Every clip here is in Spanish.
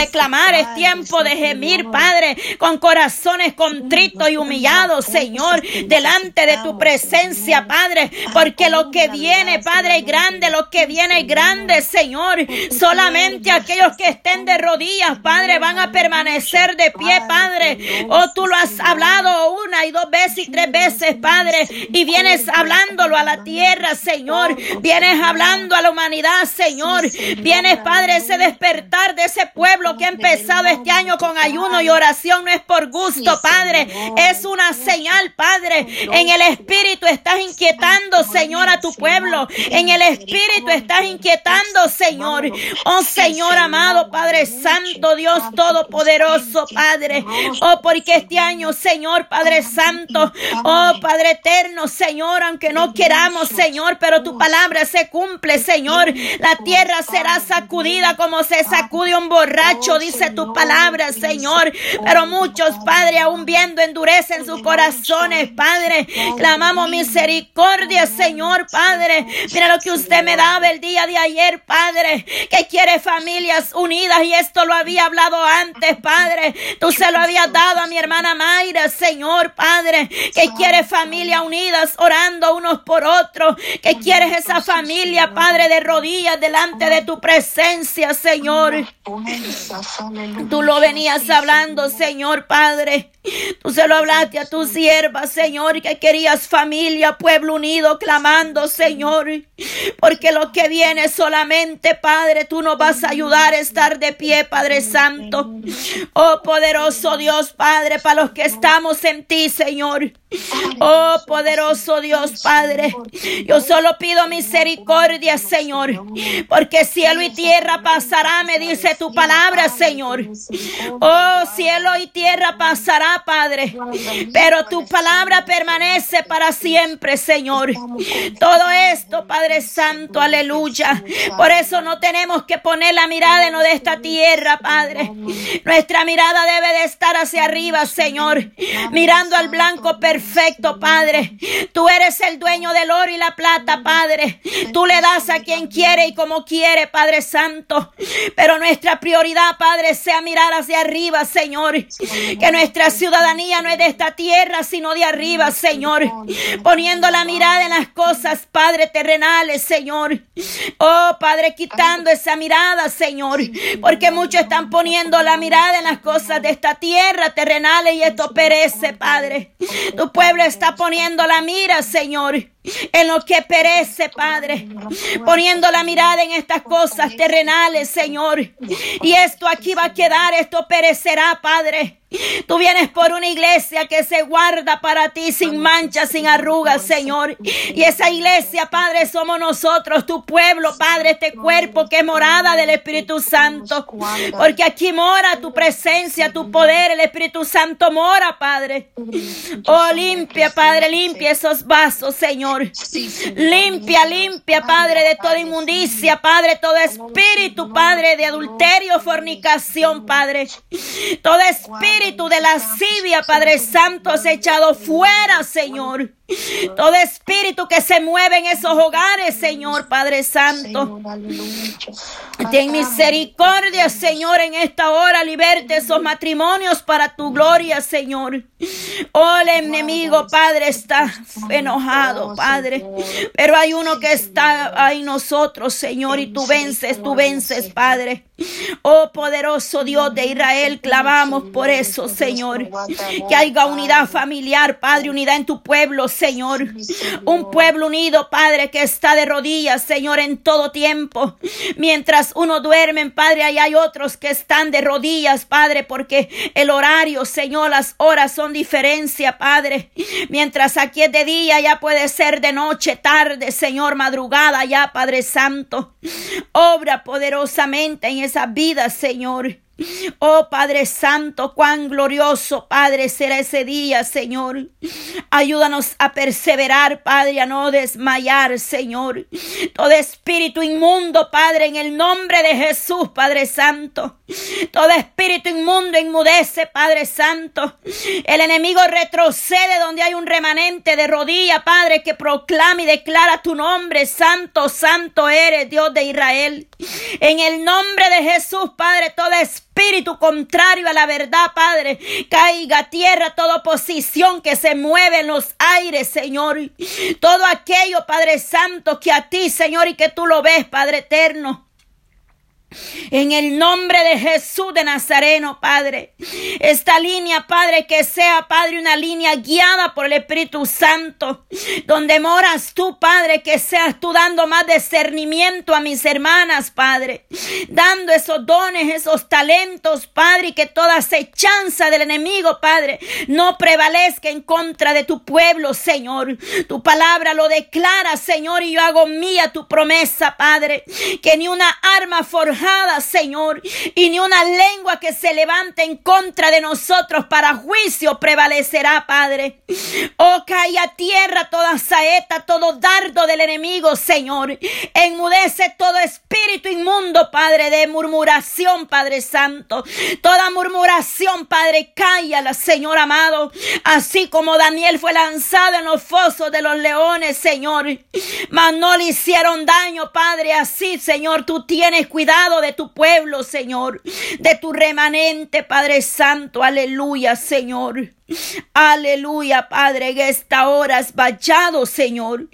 de clamar, es tiempo de gemir, Padre, con corazones contritos y humillados, Señor, delante de tu presencia, Padre, porque lo que viene, Padre, es grande, lo que viene es grande, Señor. Solamente aquellos que estén de rodillas, Padre, van a permanecer de pie, Padre. Oh, tú lo has hablado una y dos veces y tres veces, Padre, y vienes hablándolo a la tierra, Señor. Vienes hablando a la humanidad, Señor. Vienes, Padre, ese despertar de ese pueblo que ha empezado este año con ayuno y oración no es por gusto, Padre. Es una señal, Padre. En el Espíritu estás inquietando, Señor, a tu pueblo. En el Espíritu estás inquietando, Señor. Oh Señor amado, Padre Santo, Dios Todopoderoso, Padre. Oh, porque este año, Señor, Padre Santo, oh Padre eterno, Señor, aunque no queramos, Señor, pero tu palabra se cumple, Señor. La tierra será sacudida como se sacude un borracho, dice tu palabra, Señor. Pero muchos, Padre, aún viendo, endurecen sus corazones, Padre. Clamamos misericordia, Señor, Padre. Mira lo que usted me daba el día de ayer, Padre, que quiere familias unidas y esto lo había hablado antes, Padre. Tú se lo habías dado a mi hermana Mayra, Señor, Padre, que quiere familias unidas orando unos por otros, que quieres esa familia, Padre, de rodillas delante de tu presencia, Señor. Tú lo venías hablando, Señor, Padre. Tú se lo hablaste a tu sierva, Señor, que querías familia, pueblo unido, clamando, Señor. Porque lo que viene solamente, Padre, tú nos vas a ayudar a estar de pie, Padre Santo. Oh poderoso Dios, Padre, para los que estamos en ti, Señor. Oh poderoso Dios, Padre. Yo solo pido misericordia, Señor. Porque cielo y tierra pasará, me dice tu palabra, Señor. Oh cielo y tierra pasará, Padre. Pero tu palabra permanece para siempre, Señor. Todo esto, Padre Santo, aleluya. Por eso no tenemos que poner la mirada en de esta tierra, Padre. Nuestra mirada debe de estar hacia arriba, Señor. Mirando al blanco perfecto, Padre. Tú eres el dueño del oro y la plata, Padre. Tú le das a quien quiere y como quiere, Padre Santo. Pero nuestra prioridad, Padre, sea mirar hacia arriba, Señor. Que nuestra ciudadanía no es de esta tierra, sino de arriba, Señor. Poniendo la mirada en las cosas, Padre, terrenales, Señor. Oh, Padre, quitando esa mirada, Señor. Porque muchos están poniendo la mirada en las cosas de esta tierra terrenales y esto perece, Padre. Tu pueblo está poniendo la mira, Señor en lo que perece, Padre, poniendo la mirada en estas cosas terrenales, Señor. Y esto aquí va a quedar, esto perecerá, Padre. Tú vienes por una iglesia que se guarda para ti sin mancha, sin arrugas, Señor. Y esa iglesia, Padre, somos nosotros, tu pueblo, Padre, este cuerpo que es morada del Espíritu Santo. Porque aquí mora tu presencia, tu poder, el Espíritu Santo mora, Padre. Oh, limpia, Padre, limpia esos vasos, Señor. Limpia, limpia, Padre, de toda inmundicia, Padre, todo espíritu, Padre, de adulterio, fornicación, Padre. Todo espíritu espíritu de lascivia, Padre Santo, has echado fuera, Señor. Todo espíritu que se mueve en esos hogares, Señor Padre Santo. Ten misericordia, Señor, en esta hora. Liberte esos matrimonios para tu gloria, Señor. Oh, el enemigo, Padre, está enojado, Padre. Pero hay uno que está ahí nosotros, Señor, y tú vences, tú vences, Padre. Oh, poderoso Dios de Israel, clavamos por eso, Señor. Que haya unidad familiar, Padre, unidad en tu pueblo, Señor. Un pueblo unido, Padre, que está de rodillas, Señor, en todo tiempo. Mientras uno duerme, Padre, ahí hay otros que están de rodillas, Padre, porque el horario, Señor, las horas son diferencia, Padre. Mientras aquí es de día, ya puede ser de noche, tarde, Señor, madrugada, ya, Padre Santo. Obra poderosamente en esa vida, Señor. Oh Padre Santo, cuán glorioso, Padre, será ese día, Señor. Ayúdanos a perseverar, Padre, a no desmayar, Señor. Todo espíritu inmundo, Padre, en el nombre de Jesús, Padre Santo. Todo espíritu inmundo enmudece, Padre Santo. El enemigo retrocede donde hay un remanente de rodilla, Padre, que proclama y declara tu nombre. Santo, santo eres, Dios de Israel. En el nombre de Jesús, Padre, todo espíritu espíritu contrario a la verdad, Padre. Caiga a tierra toda oposición que se mueve en los aires, Señor. Todo aquello, Padre Santo, que a ti, Señor, y que tú lo ves, Padre eterno. En el nombre de Jesús de Nazareno, Padre. Esta línea, Padre, que sea, Padre, una línea guiada por el Espíritu Santo. Donde moras tú, Padre, que seas tú dando más discernimiento a mis hermanas, Padre. Dando esos dones, esos talentos, Padre, y que toda acechanza del enemigo, Padre, no prevalezca en contra de tu pueblo, Señor. Tu palabra lo declara, Señor, y yo hago mía tu promesa, Padre. Que ni una arma forjada Señor, y ni una lengua que se levante en contra de nosotros para juicio prevalecerá, Padre. Oh, cae a tierra toda saeta, todo dardo del enemigo, Señor. Enmudece todo espíritu inmundo, Padre, de murmuración, Padre Santo. Toda murmuración, Padre, cállala, Señor amado. Así como Daniel fue lanzado en los fosos de los leones, Señor. Mas no le hicieron daño, Padre. Así, Señor, tú tienes cuidado de tu pueblo, Señor, de tu remanente, Padre Santo, aleluya, Señor. Aleluya, Padre, en esta hora has vallado, Señor.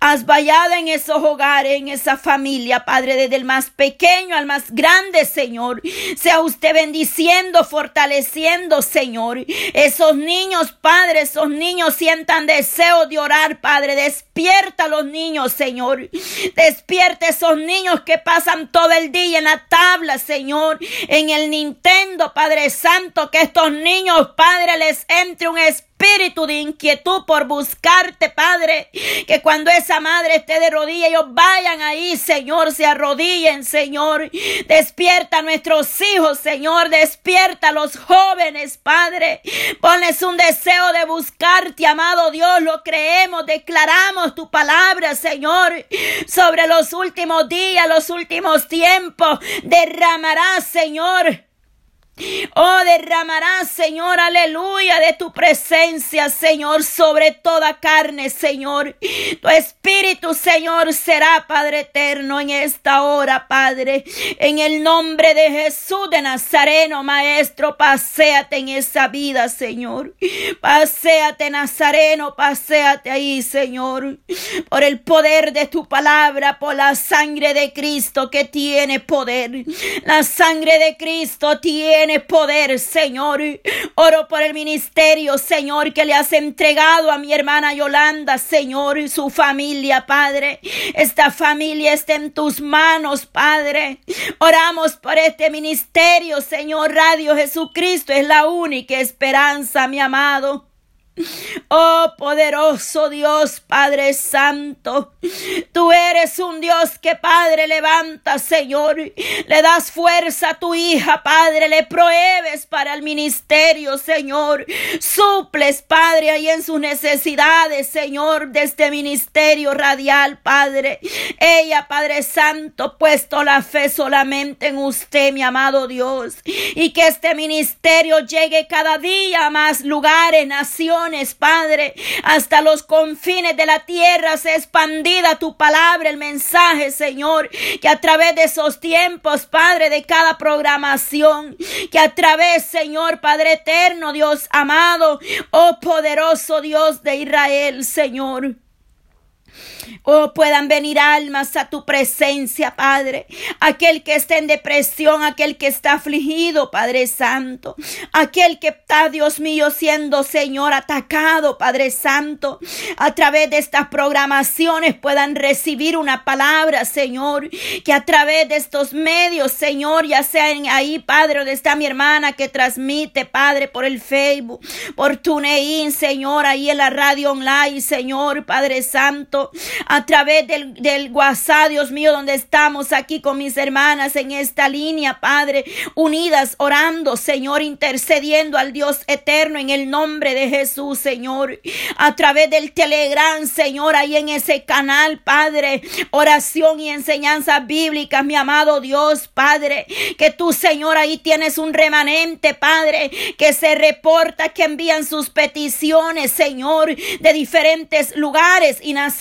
Has vallado en esos hogares, en esa familia, Padre, desde el más pequeño al más grande, Señor. Sea usted bendiciendo, fortaleciendo, Señor. Esos niños, Padre, esos niños sientan deseo de orar, Padre. Despierta a los niños, Señor. Despierta esos niños que pasan todo el día en la tabla, Señor. En el Nintendo, Padre Santo, que estos niños, Padre, les entre un espíritu de inquietud por buscarte, Padre. Que cuando esa madre esté de rodillas, ellos vayan ahí, Señor, se arrodillen, Señor. Despierta a nuestros hijos, Señor. Despierta a los jóvenes, Padre. Ponles un deseo de buscarte, amado Dios. Lo creemos, declaramos tu palabra, Señor. Sobre los últimos días, los últimos tiempos. Derramarás, Señor Oh, derramarás, Señor, aleluya, de tu presencia, Señor, sobre toda carne, Señor. Tu espíritu, Señor, será, Padre eterno, en esta hora, Padre. En el nombre de Jesús de Nazareno, Maestro, paséate en esa vida, Señor. Paséate, Nazareno, paséate ahí, Señor. Por el poder de tu palabra, por la sangre de Cristo que tiene poder. La sangre de Cristo tiene poder, Señor. Oro por el ministerio, Señor, que le has entregado a mi hermana Yolanda, Señor, y su familia, Padre. Esta familia está en tus manos, Padre. Oramos por este ministerio, Señor. Radio Jesucristo es la única esperanza, mi amado. Oh poderoso Dios, Padre Santo, tú eres un Dios que Padre levanta, Señor, le das fuerza a tu hija, Padre, le prohíbes para el ministerio, Señor, suples, Padre, ahí en sus necesidades, Señor, de este ministerio radial, Padre. Ella, Padre Santo, puesto la fe solamente en usted, mi amado Dios, y que este ministerio llegue cada día a más lugares, Padre, hasta los confines de la tierra se expandida tu palabra, el mensaje, Señor, que a través de esos tiempos, Padre, de cada programación, que a través, Señor, Padre eterno, Dios amado, oh poderoso Dios de Israel, Señor. Oh, puedan venir almas a tu presencia, Padre. Aquel que está en depresión, aquel que está afligido, Padre Santo. Aquel que está, Dios mío, siendo, Señor, atacado, Padre Santo. A través de estas programaciones puedan recibir una palabra, Señor. Que a través de estos medios, Señor, ya sean ahí, Padre, donde está mi hermana que transmite, Padre, por el Facebook, por TuneIn, Señor, ahí en la radio online, Señor, Padre Santo a través del, del WhatsApp, Dios mío, donde estamos aquí con mis hermanas en esta línea, Padre, unidas, orando, Señor, intercediendo al Dios eterno en el nombre de Jesús, Señor. A través del Telegram, Señor, ahí en ese canal, Padre, oración y enseñanza bíblica, mi amado Dios, Padre, que tú, Señor, ahí tienes un remanente, Padre, que se reporta, que envían sus peticiones, Señor, de diferentes lugares y naciones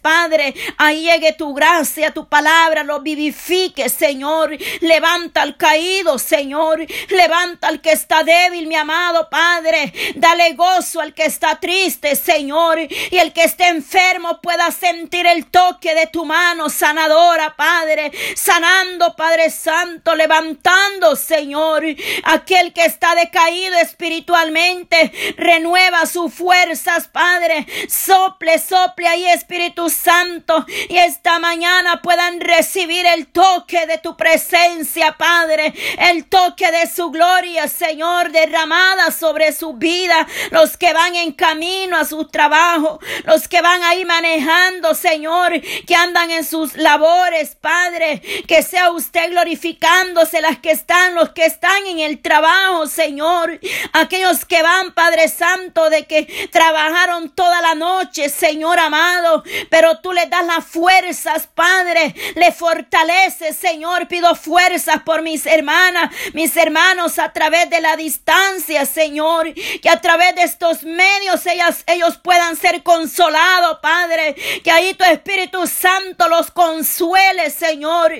Padre. Ahí llegue tu gracia, tu palabra, lo vivifique, Señor. Levanta al caído, Señor. Levanta al que está débil, mi amado Padre. Dale gozo al que está triste, Señor. Y el que esté enfermo pueda sentir el toque de tu mano sanadora, Padre. Sanando, Padre Santo, levantando, Señor. Aquel que está decaído espiritualmente, renueva sus fuerzas, Padre. Sople, sople ahí, Espíritu Santo. Y esta mañana puedan recibir el toque de tu presencia, Padre. El toque de su gloria, Señor, derramada sobre su vida. Los que van en camino a su trabajo, los que van ahí manejando, Señor, que andan en sus labores, Padre. Que sea usted glorificándose las que están, los que están en el trabajo, Señor. Aquellos que van, Padre Santo, de que trabajaron toda la noche, Señor amado. Pero tú les das las fuerzas, Padre. Le fortaleces, Señor. Pido fuerzas por mis hermanas, mis hermanos a través de la distancia, Señor. Que a través de estos medios ellas, ellos puedan ser consolados, Padre. Que ahí tu Espíritu Santo los consuele, Señor.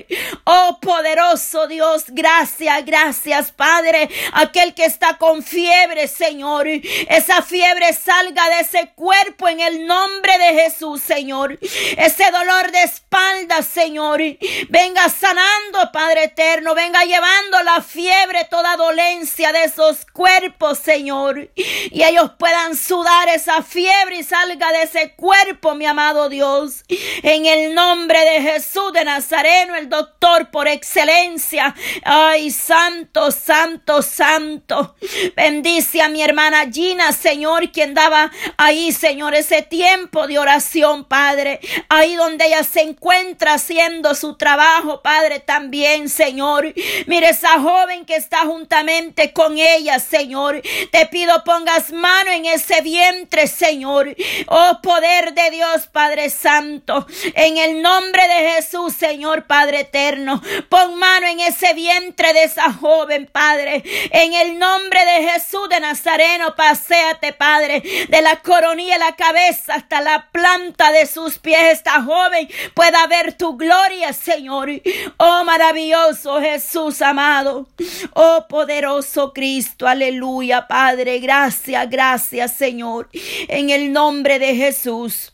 Oh poderoso Dios, gracias, gracias, Padre. Aquel que está con fiebre, Señor. Esa fiebre salga de ese cuerpo en el nombre de Jesús, Señor. Ese dolor de espalda, Señor. Venga sanando, Padre eterno. Venga llevando la fiebre, toda dolencia de esos cuerpos, Señor. Y ellos puedan sudar esa fiebre y salga de ese cuerpo, mi amado Dios. En el nombre de Jesús de Nazareno, el doctor por excelencia. Ay, santo, santo, santo. Bendice a mi hermana Gina, Señor, quien daba ahí, Señor, ese tiempo de oración, Padre. Ahí donde ella se encuentra haciendo su trabajo, Padre, también, Señor. Mire esa joven que está juntamente con ella, Señor. Te pido pongas mano en ese vientre, Señor. Oh, poder de Dios, Padre Santo. En el nombre de Jesús, Señor, Padre eterno. Pon mano en ese vientre de esa joven, Padre. En el nombre de Jesús de Nazareno, paséate, Padre, de la coronilla la cabeza hasta la planta de sus pies. Esta joven pueda ver tu gloria, Señor. Oh, maravilloso Jesús amado. Oh, poderoso Cristo. Aleluya, Padre. Gracias, gracias, Señor. En el nombre de Jesús.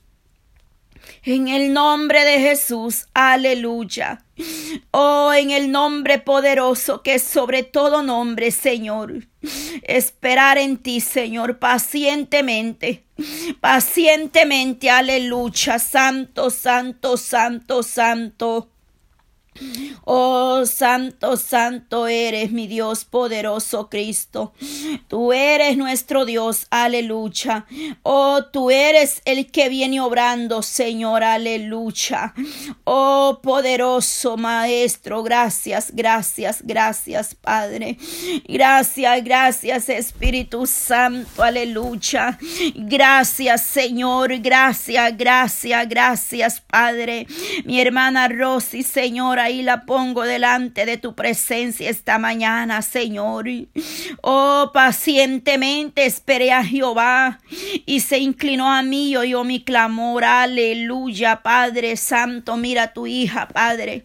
En el nombre de Jesús, aleluya. Oh, en el nombre poderoso que es sobre todo nombre, Señor. Esperar en ti, Señor, pacientemente. Pacientemente, aleluya. Santo, santo, santo, santo. Oh, santo, santo eres mi Dios poderoso Cristo. Tú eres nuestro Dios, aleluya. Oh, tú eres el que viene obrando, Señor, aleluya. Oh, poderoso Maestro, gracias, gracias, gracias, Padre. Gracias, gracias, Espíritu Santo, aleluya. Gracias, Señor, gracias, gracias, gracias, Padre. Mi hermana Rosy, Señor, ahí la pongo delante de tu presencia esta mañana, Señor. Oh, pacientemente esperé a Jehová y se inclinó a mí y oyó mi clamor. Aleluya, Padre Santo. Mira tu hija, Padre.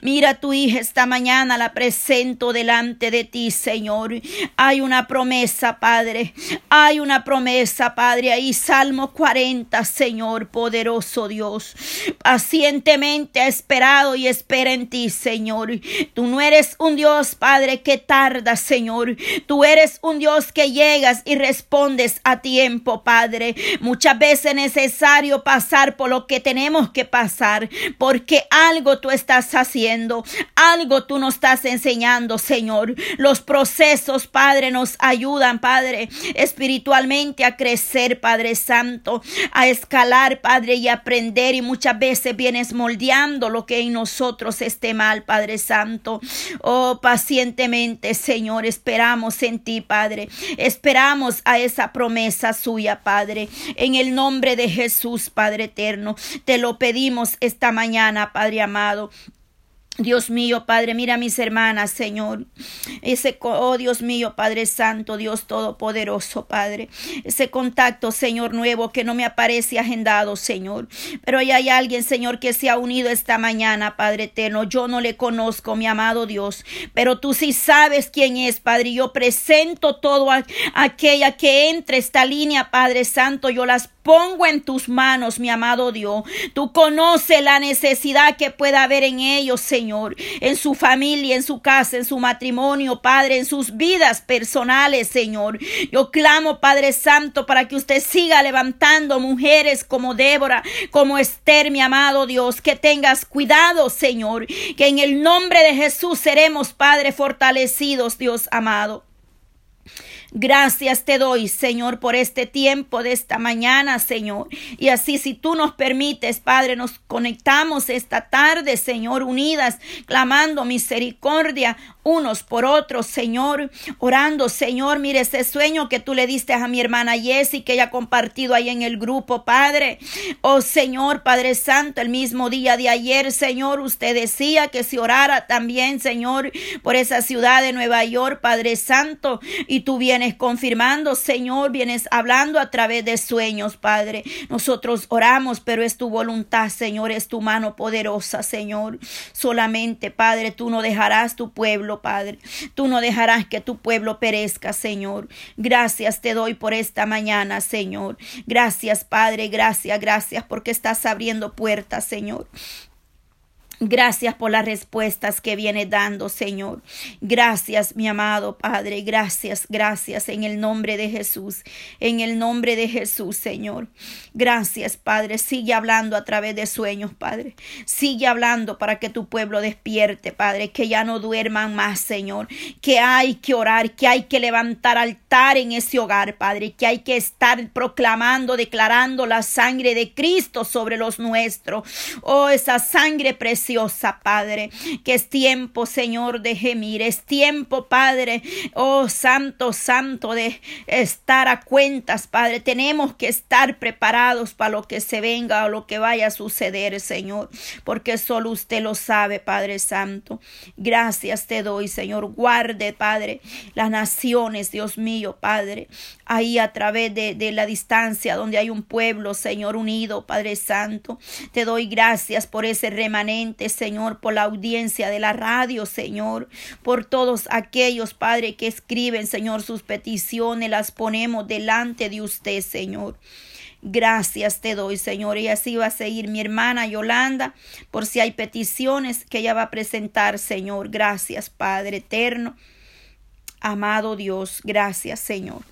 Mira tu hija esta mañana, la presento delante de ti, Señor. Hay una promesa, Padre. Hay una promesa, Padre. Ahí Salmo 40, Señor, poderoso Dios. Pacientemente ha esperado y espera en ti, Señor. Tú no eres un Dios, Padre, que tarda, Señor. Tú eres un Dios que llegas y respondes a tiempo, Padre. Muchas veces es necesario pasar por lo que tenemos que pasar, porque algo tú estás haciendo, algo tú nos estás enseñando, Señor. Los procesos, Padre, nos ayudan, Padre, espiritualmente a crecer, Padre Santo, a escalar, Padre, y aprender. Y muchas veces vienes moldeando lo que en nosotros esté mal, Padre Santo. Oh, pacientemente, Señor, esperamos en ti, Padre. Esperamos a esa promesa suya, Padre. En el nombre de Jesús, Padre eterno, te lo pedimos esta mañana, Padre amado. Dios mío, Padre, mira a mis hermanas, Señor. Ese, oh Dios mío, Padre Santo, Dios Todopoderoso, Padre. Ese contacto, Señor, nuevo que no me aparece agendado, Señor. Pero hay alguien, Señor, que se ha unido esta mañana, Padre eterno. Yo no le conozco, mi amado Dios, pero tú sí sabes quién es, Padre. Yo presento todo a, aquella que entre esta línea, Padre Santo. Yo las pongo en tus manos, mi amado Dios. Tú conoces la necesidad que pueda haber en ellos, Señor, en su familia, en su casa, en su matrimonio, Padre, en sus vidas personales, Señor. Yo clamo, Padre Santo, para que usted siga levantando mujeres como Débora, como Esther, mi amado Dios, que tengas cuidado, Señor, que en el nombre de Jesús seremos, Padre, fortalecidos, Dios amado. Gracias te doy, Señor, por este tiempo de esta mañana, Señor. Y así, si tú nos permites, Padre, nos conectamos esta tarde, Señor, unidas, clamando misericordia unos por otros, Señor, orando, Señor, mire ese sueño que tú le diste a mi hermana Jessie, que ella ha compartido ahí en el grupo, Padre. Oh Señor, Padre Santo, el mismo día de ayer, Señor, usted decía que si orara también, Señor, por esa ciudad de Nueva York, Padre Santo, y tú vienes confirmando, Señor, vienes hablando a través de sueños, Padre. Nosotros oramos, pero es tu voluntad, Señor, es tu mano poderosa, Señor. Solamente, Padre, tú no dejarás tu pueblo, Padre. Tú no dejarás que tu pueblo perezca, Señor. Gracias te doy por esta mañana, Señor. Gracias, Padre, gracias, gracias, porque estás abriendo puertas, Señor. Gracias por las respuestas que viene dando, Señor. Gracias, mi amado Padre. Gracias, gracias en el nombre de Jesús. En el nombre de Jesús, Señor. Gracias, Padre. Sigue hablando a través de sueños, Padre. Sigue hablando para que tu pueblo despierte, Padre. Que ya no duerman más, Señor. Que hay que orar, que hay que levantar altar en ese hogar, Padre. Que hay que estar proclamando, declarando la sangre de Cristo sobre los nuestros. Oh, esa sangre preciosa Padre, que es tiempo, Señor, de gemir, es tiempo, Padre, oh Santo, Santo, de estar a cuentas, Padre. Tenemos que estar preparados para lo que se venga o lo que vaya a suceder, Señor, porque solo usted lo sabe, Padre Santo. Gracias te doy, Señor. Guarde, Padre, las naciones, Dios mío, Padre, ahí a través de, de la distancia donde hay un pueblo, Señor, unido, Padre Santo. Te doy gracias por ese remanente Señor, por la audiencia de la radio, Señor, por todos aquellos, Padre, que escriben, Señor, sus peticiones, las ponemos delante de usted, Señor. Gracias te doy, Señor. Y así va a seguir mi hermana Yolanda, por si hay peticiones que ella va a presentar, Señor. Gracias, Padre eterno. Amado Dios, gracias, Señor.